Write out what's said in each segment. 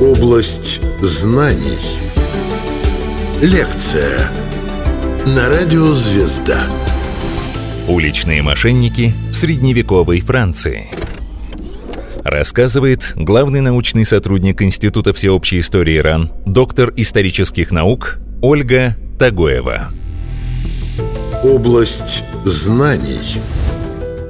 Область знаний. Лекция на радио «Звезда». Уличные мошенники в средневековой Франции. Рассказывает главный научный сотрудник Института всеобщей истории РАН, доктор исторических наук Ольга Тагоева. Область знаний.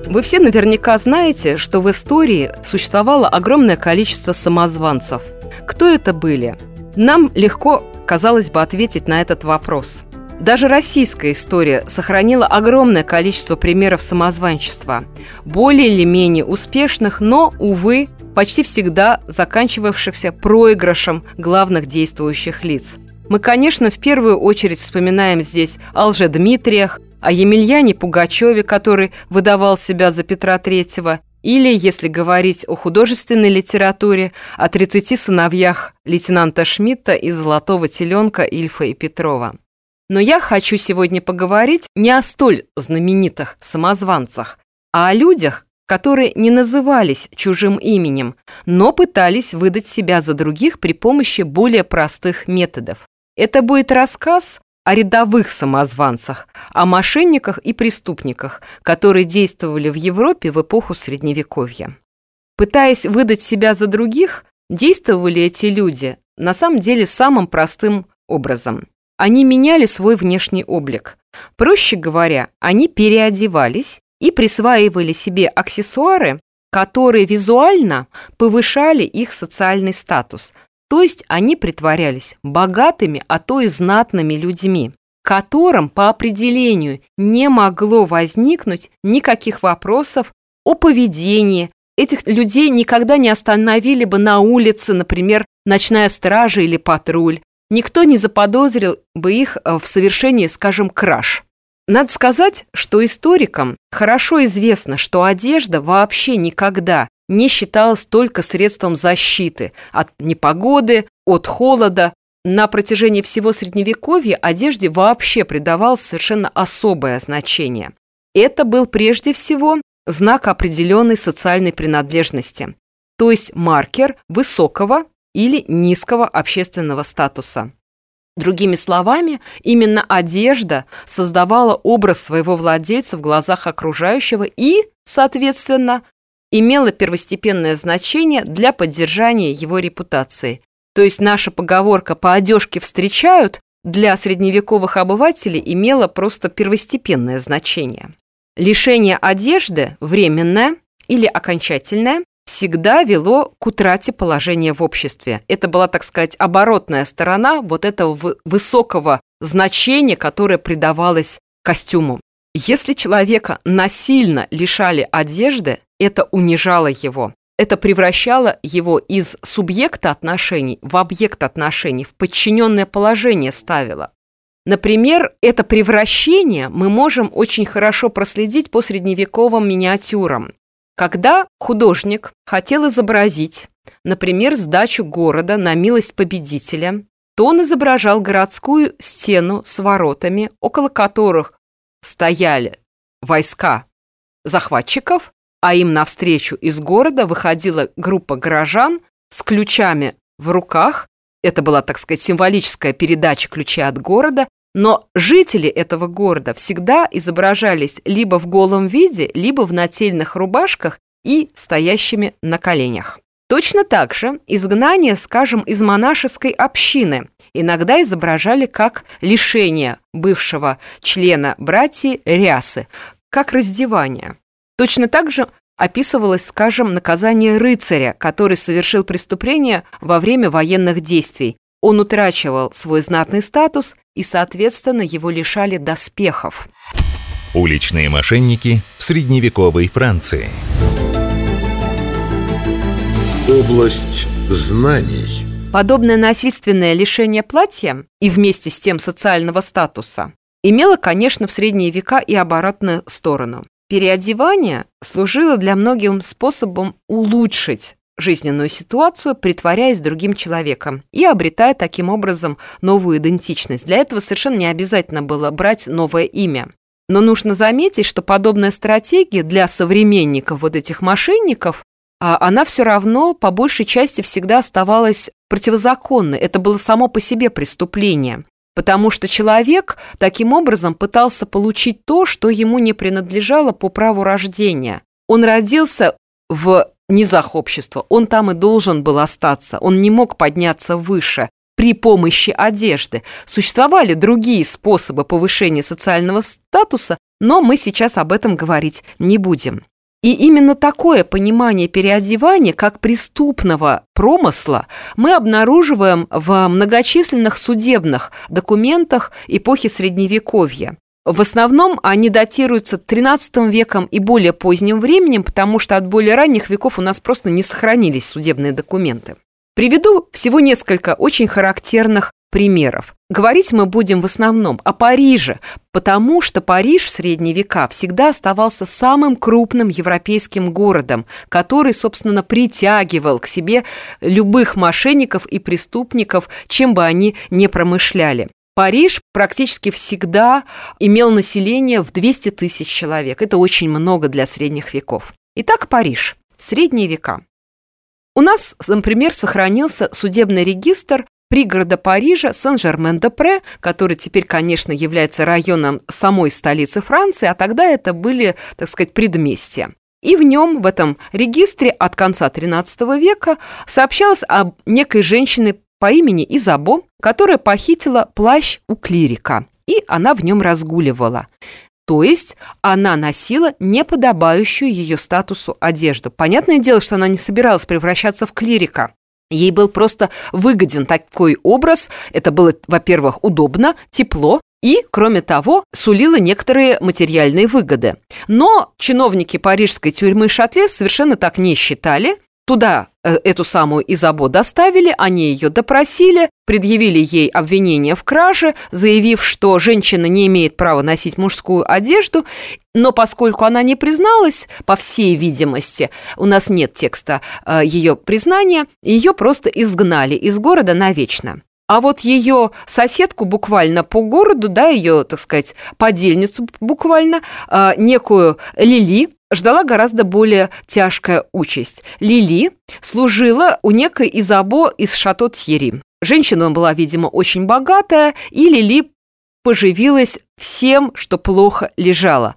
Вы все наверняка знаете, что в истории существовало огромное количество самозванцев. Кто это были? Нам легко, казалось бы, ответить на этот вопрос. Даже российская история сохранила огромное количество примеров самозванчества, более или менее успешных, но, увы, почти всегда заканчивавшихся проигрышем главных действующих лиц. Мы, конечно, в первую очередь вспоминаем здесь о Лжедмитриях, о Емельяне Пугачеве, который выдавал себя за Петра Третьего, или, если говорить о художественной литературе, о 30 сыновьях лейтенанта Шмидта и золотого теленка Ильфа и Петрова. Но я хочу сегодня поговорить не о столь знаменитых самозванцах, а о людях, которые не назывались чужим именем, но пытались выдать себя за других при помощи более простых методов. Это будет рассказ о рядовых самозванцах, о мошенниках и преступниках, которые действовали в Европе в эпоху Средневековья. Пытаясь выдать себя за других, действовали эти люди на самом деле самым простым образом. Они меняли свой внешний облик. Проще говоря, они переодевались и присваивали себе аксессуары, которые визуально повышали их социальный статус, то есть они притворялись богатыми, а то и знатными людьми, которым по определению не могло возникнуть никаких вопросов о поведении. Этих людей никогда не остановили бы на улице, например, ночная стража или патруль. Никто не заподозрил бы их э, в совершении, скажем, краж. Надо сказать, что историкам хорошо известно, что одежда вообще никогда не считалось только средством защиты от непогоды, от холода. На протяжении всего Средневековья одежде вообще придавалось совершенно особое значение. Это был прежде всего знак определенной социальной принадлежности, то есть маркер высокого или низкого общественного статуса. Другими словами, именно одежда создавала образ своего владельца в глазах окружающего и, соответственно, имело первостепенное значение для поддержания его репутации. То есть наша поговорка «по одежке встречают» для средневековых обывателей имела просто первостепенное значение. Лишение одежды, временное или окончательное, всегда вело к утрате положения в обществе. Это была, так сказать, оборотная сторона вот этого высокого значения, которое придавалось костюму. Если человека насильно лишали одежды, это унижало его. Это превращало его из субъекта отношений в объект отношений, в подчиненное положение ставило. Например, это превращение мы можем очень хорошо проследить по средневековым миниатюрам. Когда художник хотел изобразить, например, сдачу города на милость победителя, то он изображал городскую стену с воротами, около которых стояли войска захватчиков, а им навстречу из города выходила группа горожан с ключами в руках. Это была, так сказать, символическая передача ключей от города, но жители этого города всегда изображались либо в голом виде, либо в нательных рубашках и стоящими на коленях. Точно так же изгнание, скажем, из монашеской общины иногда изображали как лишение бывшего члена братьи рясы, как раздевание. Точно так же описывалось, скажем, наказание рыцаря, который совершил преступление во время военных действий. Он утрачивал свой знатный статус и, соответственно, его лишали доспехов. Уличные мошенники в средневековой Франции. Область знаний. Подобное насильственное лишение платья и вместе с тем социального статуса имело, конечно, в средние века и оборотную сторону. Переодевание служило для многим способом улучшить жизненную ситуацию, притворяясь другим человеком и обретая таким образом новую идентичность. Для этого совершенно не обязательно было брать новое имя. Но нужно заметить, что подобная стратегия для современников вот этих мошенников а она все равно по большей части всегда оставалась противозаконной. Это было само по себе преступление. Потому что человек таким образом пытался получить то, что ему не принадлежало по праву рождения. Он родился в низах общества, он там и должен был остаться, он не мог подняться выше при помощи одежды. Существовали другие способы повышения социального статуса, но мы сейчас об этом говорить не будем. И именно такое понимание переодевания как преступного промысла мы обнаруживаем в многочисленных судебных документах эпохи Средневековья. В основном они датируются XIII веком и более поздним временем, потому что от более ранних веков у нас просто не сохранились судебные документы. Приведу всего несколько очень характерных примеров. Говорить мы будем в основном о Париже, потому что Париж в средние века всегда оставался самым крупным европейским городом, который, собственно, притягивал к себе любых мошенников и преступников, чем бы они ни промышляли. Париж практически всегда имел население в 200 тысяч человек. Это очень много для средних веков. Итак, Париж. Средние века. У нас, например, сохранился судебный регистр пригорода Парижа Сен-Жермен-де-Пре, который теперь, конечно, является районом самой столицы Франции, а тогда это были, так сказать, предместья. И в нем, в этом регистре от конца XIII века сообщалось об некой женщине по имени Изабо, которая похитила плащ у клирика, и она в нем разгуливала. То есть она носила неподобающую ее статусу одежду. Понятное дело, что она не собиралась превращаться в клирика. Ей был просто выгоден такой образ. Это было, во-первых, удобно, тепло, и, кроме того, сулило некоторые материальные выгоды. Но чиновники парижской тюрьмы Шатле совершенно так не считали, Туда э, эту самую Изабо доставили, они ее допросили, предъявили ей обвинение в краже, заявив, что женщина не имеет права носить мужскую одежду, но поскольку она не призналась, по всей видимости, у нас нет текста э, ее признания, ее просто изгнали из города навечно. А вот ее соседку буквально по городу, да, ее, так сказать, подельницу буквально, э, некую Лили, ждала гораздо более тяжкая участь. Лили служила у некой Изабо из шато Тьери. Женщина была, видимо, очень богатая, и Лили поживилась всем, что плохо лежало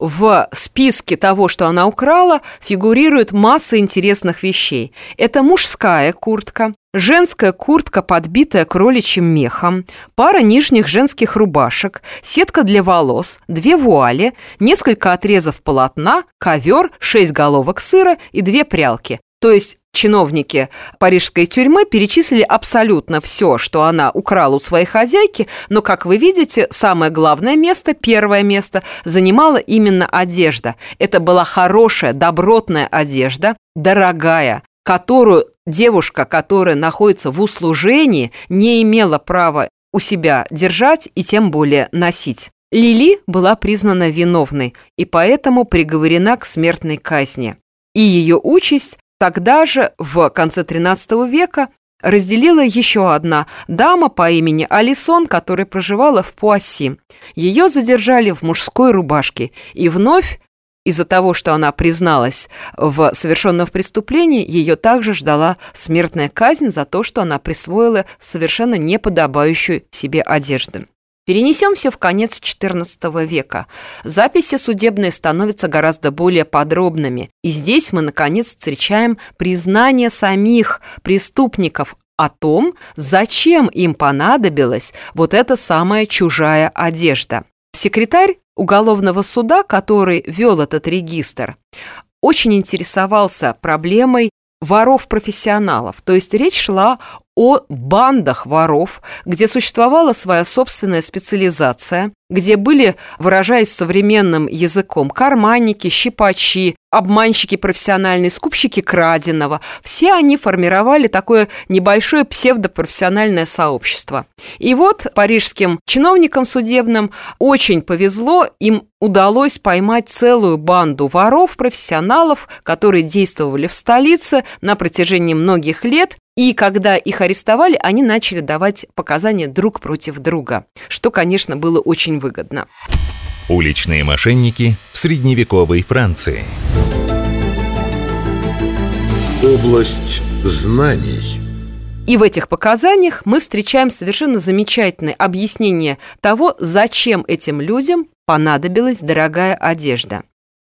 в списке того, что она украла, фигурирует масса интересных вещей. Это мужская куртка, женская куртка, подбитая кроличьим мехом, пара нижних женских рубашек, сетка для волос, две вуали, несколько отрезов полотна, ковер, шесть головок сыра и две прялки. То есть чиновники парижской тюрьмы перечислили абсолютно все, что она украла у своей хозяйки, но, как вы видите, самое главное место, первое место, занимала именно одежда. Это была хорошая, добротная одежда, дорогая, которую девушка, которая находится в услужении, не имела права у себя держать и тем более носить. Лили была признана виновной и поэтому приговорена к смертной казни. И ее участь Тогда же, в конце XIII века, разделила еще одна дама по имени Алисон, которая проживала в Пуасси. Ее задержали в мужской рубашке, и вновь из-за того, что она призналась в совершенном преступлении, ее также ждала смертная казнь за то, что она присвоила совершенно неподобающую себе одежду. Перенесемся в конец XIV века. Записи судебные становятся гораздо более подробными. И здесь мы, наконец, встречаем признание самих преступников о том, зачем им понадобилась вот эта самая чужая одежда. Секретарь уголовного суда, который вел этот регистр, очень интересовался проблемой воров-профессионалов. То есть речь шла о бандах воров, где существовала своя собственная специализация, где были, выражаясь современным языком, карманники, щипачи, обманщики профессиональные, скупщики краденого. Все они формировали такое небольшое псевдопрофессиональное сообщество. И вот парижским чиновникам судебным очень повезло, им удалось поймать целую банду воров, профессионалов, которые действовали в столице на протяжении многих лет и когда их арестовали, они начали давать показания друг против друга, что, конечно, было очень выгодно. Уличные мошенники в средневековой Франции. Область знаний. И в этих показаниях мы встречаем совершенно замечательное объяснение того, зачем этим людям понадобилась дорогая одежда.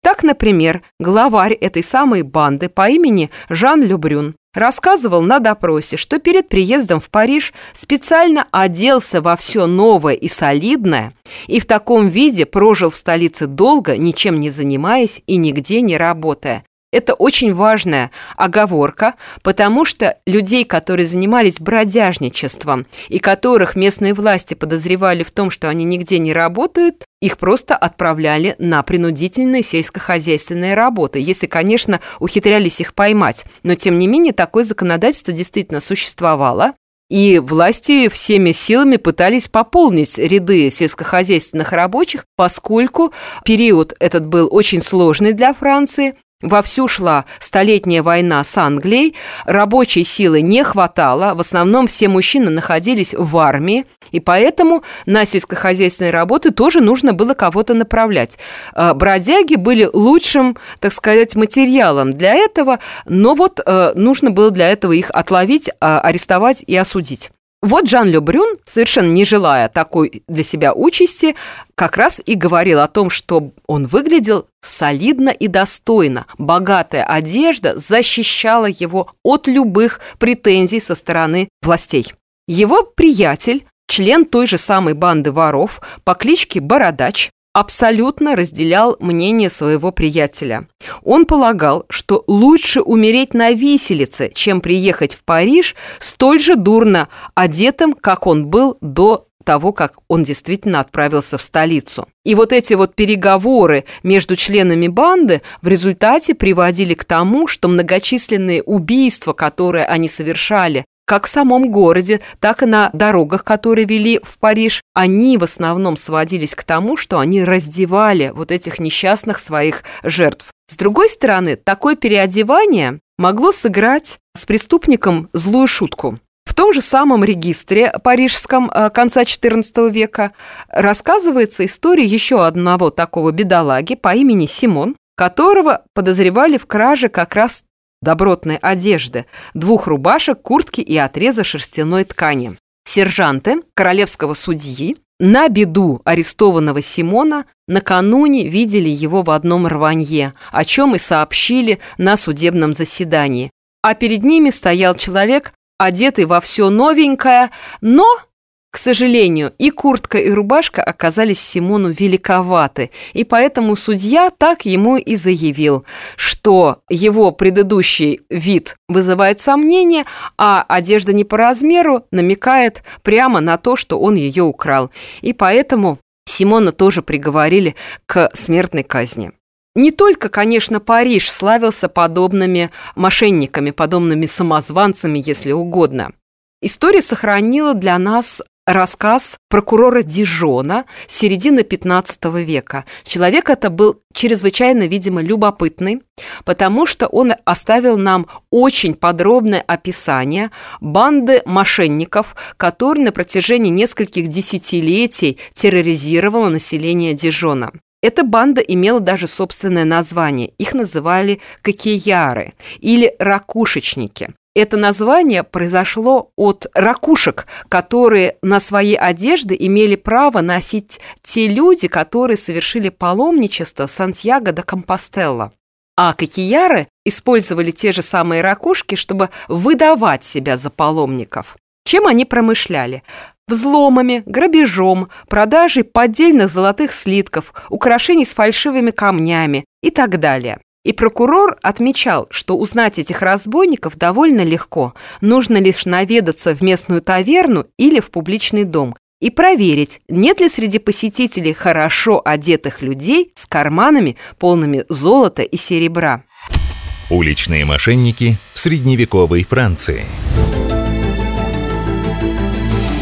Так, например, главарь этой самой банды по имени Жан Любрюн рассказывал на допросе, что перед приездом в Париж специально оделся во все новое и солидное и в таком виде прожил в столице долго, ничем не занимаясь и нигде не работая. Это очень важная оговорка, потому что людей, которые занимались бродяжничеством и которых местные власти подозревали в том, что они нигде не работают, их просто отправляли на принудительные сельскохозяйственные работы, если, конечно, ухитрялись их поймать. Но, тем не менее, такое законодательство действительно существовало. И власти всеми силами пытались пополнить ряды сельскохозяйственных рабочих, поскольку период этот был очень сложный для Франции, Вовсю шла столетняя война с Англией, рабочей силы не хватало, в основном все мужчины находились в армии, и поэтому на сельскохозяйственные работы тоже нужно было кого-то направлять. А, бродяги были лучшим, так сказать, материалом для этого, но вот э, нужно было для этого их отловить, а, арестовать и осудить. Вот Жан Любрюн, совершенно не желая такой для себя участи, как раз и говорил о том, что он выглядел солидно и достойно. Богатая одежда защищала его от любых претензий со стороны властей. Его приятель, член той же самой банды воров по кличке Бородач, абсолютно разделял мнение своего приятеля. Он полагал, что лучше умереть на виселице, чем приехать в Париж столь же дурно одетым, как он был до того, как он действительно отправился в столицу. И вот эти вот переговоры между членами банды в результате приводили к тому, что многочисленные убийства, которые они совершали, как в самом городе, так и на дорогах, которые вели в Париж, они в основном сводились к тому, что они раздевали вот этих несчастных своих жертв. С другой стороны, такое переодевание могло сыграть с преступником злую шутку. В том же самом регистре парижском э, конца XIV века рассказывается история еще одного такого бедолаги по имени Симон, которого подозревали в краже как раз добротной одежды, двух рубашек, куртки и отреза шерстяной ткани. Сержанты королевского судьи на беду арестованного Симона накануне видели его в одном рванье, о чем и сообщили на судебном заседании. А перед ними стоял человек, одетый во все новенькое, но к сожалению, и куртка, и рубашка оказались Симону великоваты, и поэтому судья так ему и заявил, что его предыдущий вид вызывает сомнения, а одежда не по размеру намекает прямо на то, что он ее украл. И поэтому Симона тоже приговорили к смертной казни. Не только, конечно, Париж славился подобными мошенниками, подобными самозванцами, если угодно. История сохранила для нас рассказ прокурора Дижона середины 15 века. Человек это был чрезвычайно, видимо, любопытный, потому что он оставил нам очень подробное описание банды мошенников, которые на протяжении нескольких десятилетий терроризировала население Дижона. Эта банда имела даже собственное название. Их называли кокияры или ракушечники. Это название произошло от ракушек, которые на своей одежде имели право носить те люди, которые совершили паломничество в Сантьяго де Компостелло. А кокияры использовали те же самые ракушки, чтобы выдавать себя за паломников. Чем они промышляли? Взломами, грабежом, продажей поддельных золотых слитков, украшений с фальшивыми камнями и так далее. И прокурор отмечал, что узнать этих разбойников довольно легко. Нужно лишь наведаться в местную таверну или в публичный дом и проверить, нет ли среди посетителей хорошо одетых людей с карманами, полными золота и серебра. Уличные мошенники в средневековой Франции.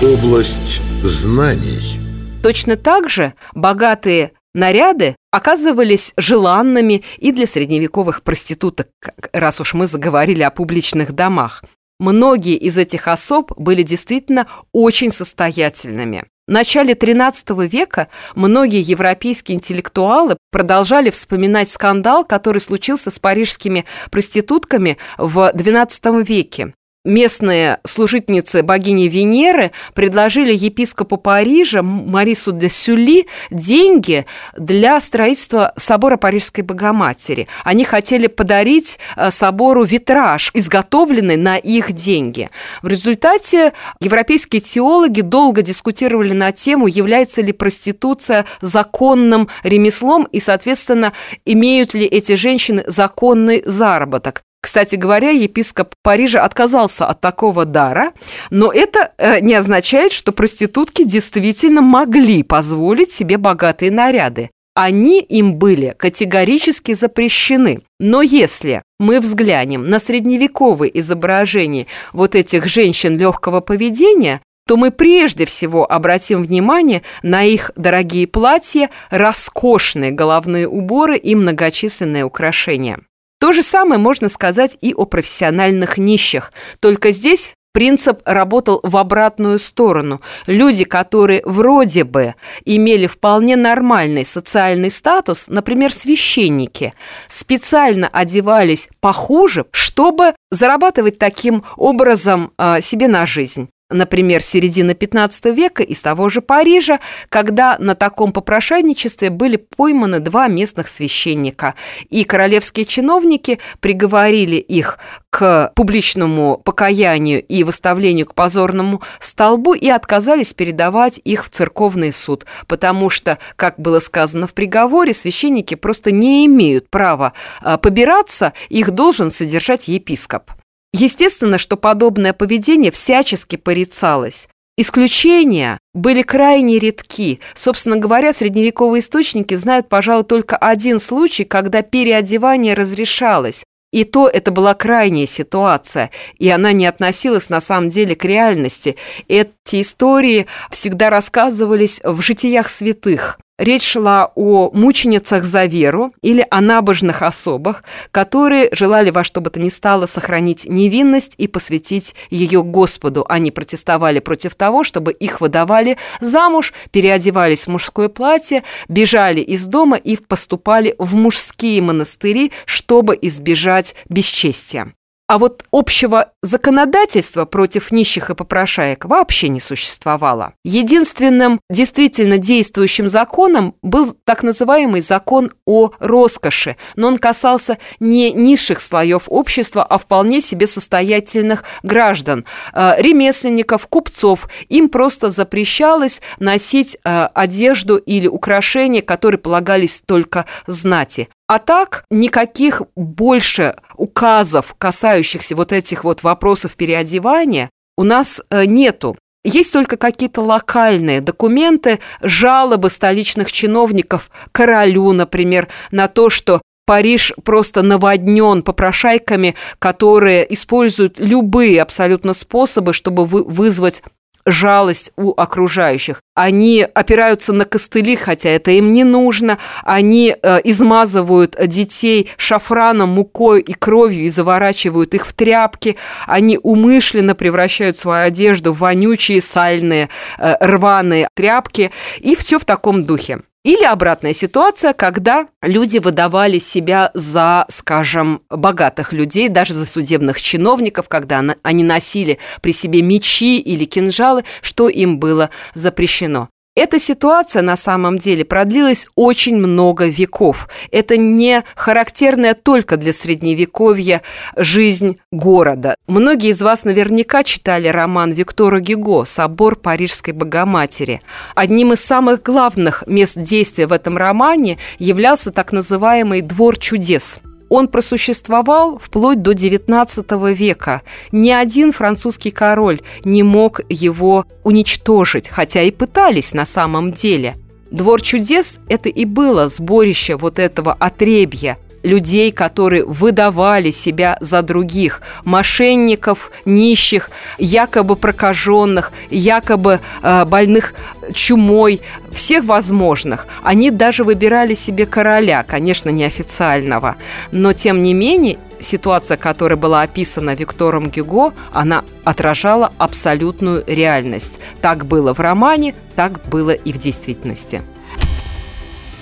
Область знаний. Точно так же богатые наряды оказывались желанными и для средневековых проституток, раз уж мы заговорили о публичных домах. Многие из этих особ были действительно очень состоятельными. В начале XIII века многие европейские интеллектуалы продолжали вспоминать скандал, который случился с парижскими проститутками в XII веке местные служительницы богини Венеры предложили епископу Парижа Марису де Сюли деньги для строительства собора Парижской Богоматери. Они хотели подарить э, собору витраж, изготовленный на их деньги. В результате европейские теологи долго дискутировали на тему, является ли проституция законным ремеслом и, соответственно, имеют ли эти женщины законный заработок. Кстати говоря, епископ Парижа отказался от такого дара, но это э, не означает, что проститутки действительно могли позволить себе богатые наряды. Они им были категорически запрещены. Но если мы взглянем на средневековые изображения вот этих женщин легкого поведения, то мы прежде всего обратим внимание на их дорогие платья, роскошные головные уборы и многочисленные украшения. То же самое можно сказать и о профессиональных нищих. Только здесь принцип работал в обратную сторону. Люди, которые вроде бы имели вполне нормальный социальный статус, например, священники, специально одевались похуже, чтобы зарабатывать таким образом э, себе на жизнь например, середины 15 века из того же Парижа, когда на таком попрошайничестве были пойманы два местных священника, и королевские чиновники приговорили их к публичному покаянию и выставлению к позорному столбу и отказались передавать их в церковный суд, потому что, как было сказано в приговоре, священники просто не имеют права а, побираться, их должен содержать епископ. Естественно, что подобное поведение всячески порицалось. Исключения были крайне редки. Собственно говоря, средневековые источники знают, пожалуй, только один случай, когда переодевание разрешалось. И то это была крайняя ситуация, и она не относилась на самом деле к реальности. Эти истории всегда рассказывались в житиях святых. Речь шла о мученицах за веру или о набожных особах, которые желали во что бы то ни стало сохранить невинность и посвятить ее Господу. Они протестовали против того, чтобы их выдавали замуж, переодевались в мужское платье, бежали из дома и поступали в мужские монастыри, чтобы избежать бесчестия. А вот общего законодательства против нищих и попрошаек вообще не существовало. Единственным действительно действующим законом был так называемый закон о роскоши, но он касался не низших слоев общества, а вполне себе состоятельных граждан, э, ремесленников, купцов. Им просто запрещалось носить э, одежду или украшения, которые полагались только знати. А так никаких больше указов, касающихся вот этих вот вопросов переодевания, у нас э, нету. Есть только какие-то локальные документы, жалобы столичных чиновников королю, например, на то, что Париж просто наводнен попрошайками, которые используют любые абсолютно способы, чтобы вызвать жалость у окружающих. Они опираются на костыли, хотя это им не нужно. Они э, измазывают детей шафраном, мукой и кровью и заворачивают их в тряпки. Они умышленно превращают свою одежду в вонючие, сальные, э, рваные тряпки. И все в таком духе. Или обратная ситуация, когда люди выдавали себя за, скажем, богатых людей, даже за судебных чиновников, когда они носили при себе мечи или кинжалы, что им было запрещено. Эта ситуация на самом деле продлилась очень много веков. Это не характерная только для средневековья жизнь города. Многие из вас наверняка читали роман Виктора Гюго «Собор Парижской Богоматери». Одним из самых главных мест действия в этом романе являлся так называемый «Двор чудес». Он просуществовал вплоть до XIX века. Ни один французский король не мог его уничтожить, хотя и пытались на самом деле. Двор чудес – это и было сборище вот этого отребья, людей, которые выдавали себя за других, мошенников, нищих, якобы прокаженных, якобы э, больных чумой, всех возможных. Они даже выбирали себе короля, конечно, неофициального, но тем не менее ситуация, которая была описана Виктором Гюго, она отражала абсолютную реальность. Так было в романе, так было и в действительности.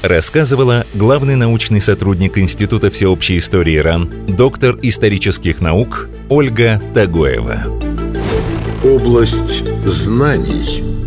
Рассказывала главный научный сотрудник Института всеобщей истории РАН, доктор исторических наук Ольга Тагоева. Область знаний –